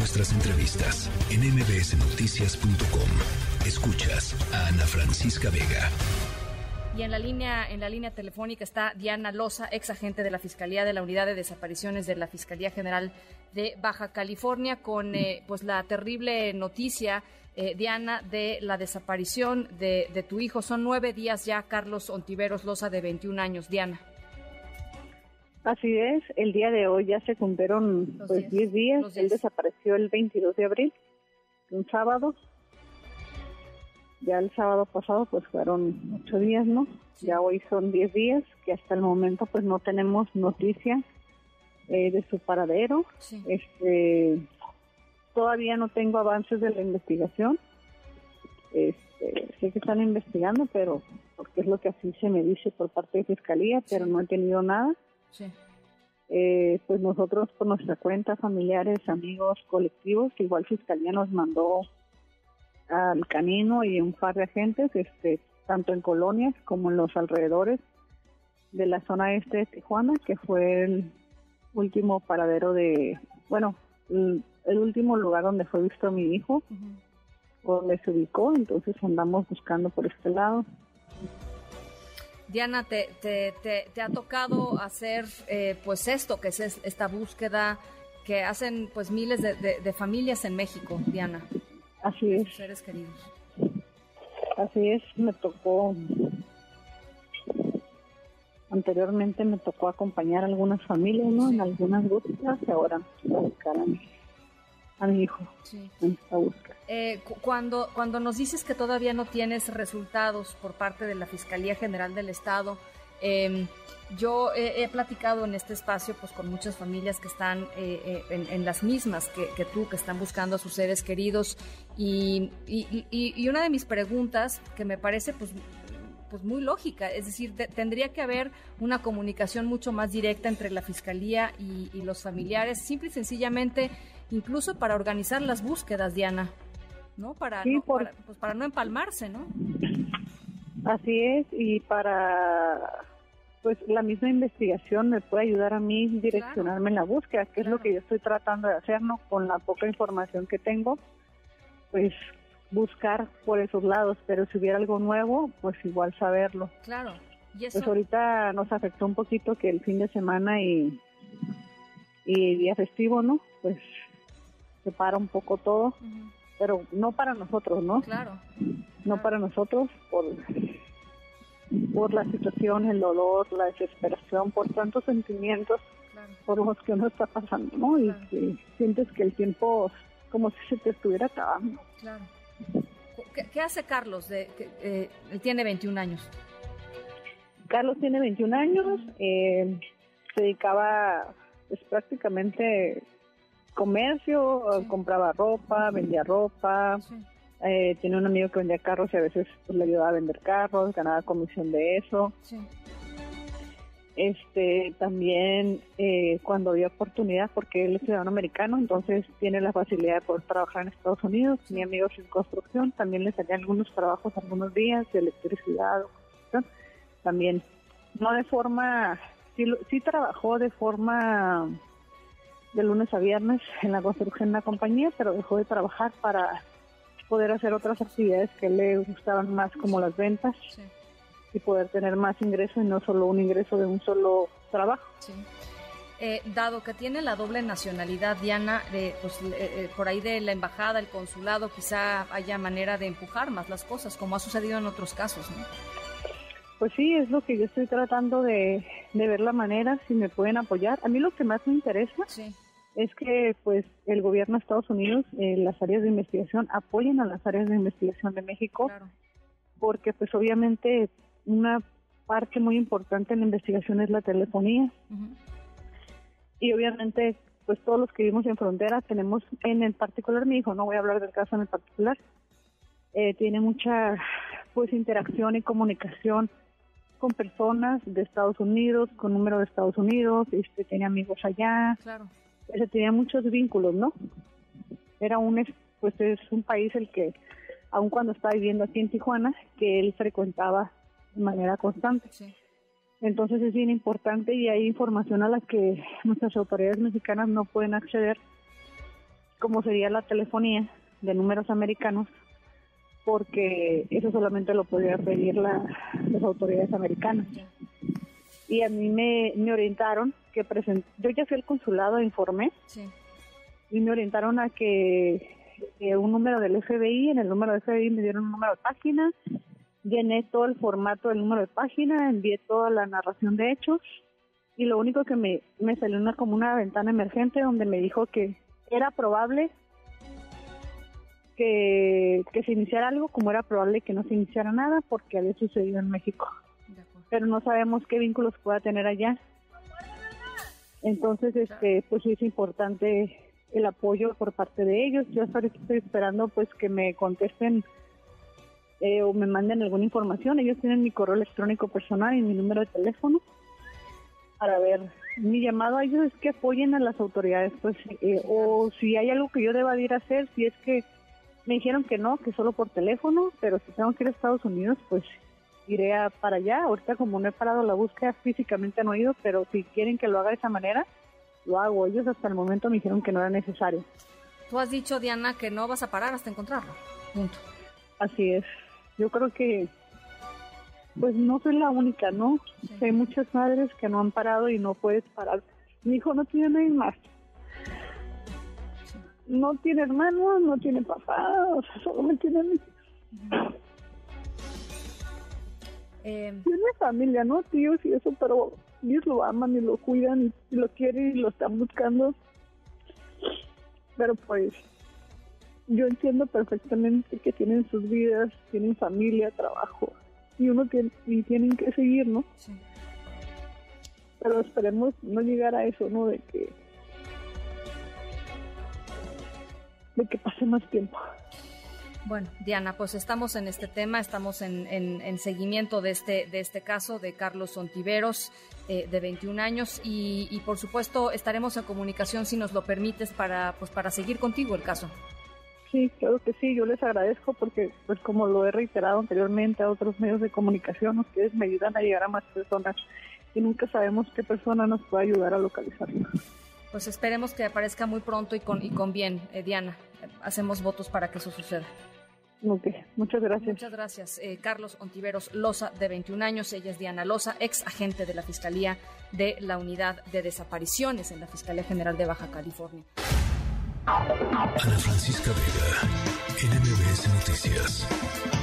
nuestras entrevistas en mbsnoticias.com. Escuchas a Ana Francisca Vega. Y en la línea, en la línea telefónica está Diana Loza, ex agente de la Fiscalía de la Unidad de Desapariciones de la Fiscalía General de Baja California, con eh, pues la terrible noticia, eh, Diana, de la desaparición de, de tu hijo. Son nueve días ya, Carlos Ontiveros Loza, de 21 años. Diana. Así es, el día de hoy ya se cumplieron pues 10 días. Él desapareció el 22 de abril, un sábado. Ya el sábado pasado pues fueron ocho días, ¿no? Ya hoy son 10 días que hasta el momento pues no tenemos noticia eh, de su paradero. Este, todavía no tengo avances de la investigación. Este, sé que están investigando, pero porque es lo que así se me dice por parte de Fiscalía, pero no he tenido nada. Sí. Eh, pues nosotros por nuestra cuenta, familiares, amigos, colectivos, igual Fiscalía nos mandó al canino y un par de agentes, este, tanto en colonias como en los alrededores de la zona este de Tijuana, que fue el último paradero de, bueno, el, último lugar donde fue visto mi hijo, donde se ubicó, entonces andamos buscando por este lado. Diana, te, te, te, ha tocado hacer eh, pues esto, que es esta búsqueda que hacen pues miles de, familias en México, Diana. Así es. Seres queridos. Así es, me tocó, anteriormente me tocó acompañar a algunas familias, ¿no? En algunas búsquedas y ahora buscar a mi, hijo en esta búsqueda. Eh, cuando, cuando nos dices que todavía no tienes resultados por parte de la Fiscalía General del Estado, em, yo he, platicado en este espacio pues con muchas familias que están eh, eh, en, las mismas que, tú, que están buscando a sus seres queridos y, y, una de mis preguntas que me parece pues pues muy lógica, es decir, tendría que haber una comunicación mucho más directa entre la fiscalía y, y los familiares, simple y sencillamente, incluso para organizar las búsquedas, Diana. ¿no? Para, no, para, pues para no empalmarse, ¿no? Así es, y para pues la misma investigación me puede ayudar a mí direccionarme en la búsqueda, que es lo que yo estoy tratando de hacer, ¿no? Con la poca información que tengo, pues buscar por esos lados, pero si hubiera algo nuevo, pues igual saberlo. Claro. ¿Y Pues ahorita nos afectó un poquito que el fin de semana y, y día festivo, ¿no? Pues se para un poco todo pero no para nosotros, ¿no? Claro. No para nosotros por por la situación, el dolor, la desesperación, por tantos sentimientos por los que uno está pasando, ¿no? Y que sientes que el tiempo como si se te estuviera acabando. Claro. ¿Qué, hace Carlos? De, eh, él tiene 21 años. Carlos tiene 21 años, eh, se dedicaba pues, prácticamente comercio, compraba ropa, vendía ropa. Eh, tiene un amigo que vendía carros y a veces pues, le ayudaba a vender carros, ganaba comisión de eso. Este también eh, cuando había oportunidad, porque él es ciudadano americano, entonces tiene la facilidad de poder trabajar en Estados Unidos. Tenía amigos en construcción, también le salían algunos trabajos algunos días de electricidad También, no de forma, sí, sí trabajó de forma de lunes a viernes en la construcción de la compañía, pero dejó de trabajar para poder hacer otras actividades que le gustaban más, como las ventas, y poder tener más ingresos y no solo un ingreso de un solo trabajo. Eh, dado que tiene la doble nacionalidad, Diana, de, pues, eh, eh, por ahí de la embajada, el consulado, quizá haya manera de empujar más las cosas, como ha sucedido en otros casos, ¿no? Pues sí, es lo que yo estoy tratando de, ver la manera, si me pueden apoyar. A mí lo que más me interesa es que pues el gobierno de Estados Unidos, eh, las áreas de investigación, apoyen a las áreas de investigación de México, porque pues obviamente una parte muy importante en la investigación es la telefonía. Y obviamente pues todos los que vivimos en frontera tenemos, en el particular mi hijo, no voy a hablar del caso en el particular, eh, tiene mucha pues interacción y comunicación con personas de Estados Unidos, con número de Estados Unidos, este, tenía amigos allá, claro. tenía muchos vínculos, ¿no? Era un, pues es un país el que, aun cuando estaba viviendo aquí en Tijuana, que él frecuentaba de manera constante. Entonces es bien importante y hay información a la que nuestras autoridades mexicanas no pueden acceder cómo sería la telefonía de números americanos, porque eso solamente lo podía pedir las autoridades americanas. Y a mí me, me orientaron que present yo ya fui al consulado e informé, y me orientaron a que un número del FBI, en el número del FBI me dieron un número de página, llené todo el formato del número de página, envié toda la narración de hechos y lo único que me, me salió una como una ventana emergente donde me dijo que era probable que, que se iniciara algo como era probable que no se iniciara nada porque había sucedido en México. Pero no sabemos qué vínculos pueda tener allá. Entonces, este, pues es importante el apoyo por parte de ellos. Yo hasta estoy esperando pues que me contesten eh, o me manden alguna información. Ellos tienen mi correo electrónico personal y mi número de teléfono para ver. Mi llamado a ellos es que apoyen a las autoridades, pues, eh, o si hay algo que yo deba ir a hacer, si es que me dijeron que no, que solo por teléfono, pero si tengo que ir a Estados Unidos, pues iré para allá. Ahorita como no he parado la búsqueda físicamente no he ido, pero si quieren que lo haga de esa manera, lo hago. Ellos hasta el momento me dijeron que no era necesario. Tú has dicho, Diana, que no vas a parar hasta encontrarlo. Punto. Así es. Yo creo que, pues no soy la única, ¿no? Hay muchas madres que no han parado y no puedes parar. Mi hijo no tiene nadie más. No tiene hermanos, no tiene papá, o sea, solo me tiene mi eh, tiene familia, ¿no? Tíos y eso, pero ellos lo aman y lo cuidan y, lo quieren y lo están buscando. Pero pues yo entiendo perfectamente que tienen sus vidas, tienen familia, trabajo y uno tiene, y tienen que seguir, ¿no? Sí. Pero esperemos no llegar a eso, ¿no? De que de que pase más tiempo. Bueno, Diana, pues estamos en este tema, estamos en, seguimiento de este, de este caso de Carlos Ontiveros, eh, de 21 años, y, por supuesto estaremos en comunicación si nos lo permites para, pues, para seguir contigo el caso. Sí, claro que sí, yo les agradezco porque, pues como lo he reiterado anteriormente a otros medios de comunicación, ustedes me ayudan a llegar a más personas y nunca sabemos qué persona nos puede ayudar a localizarlo. Pues esperemos que aparezca muy pronto y con, y con bien, eh, Diana. Hacemos votos para que eso suceda. Ok, muchas gracias. Muchas gracias. Eh, Carlos Ontiveros Loza, de 21 años. Ella es Diana Loza, ex agente de la Fiscalía de la Unidad de Desapariciones en la Fiscalía General de Baja California. Ana Francisca Vega, NMBS Noticias.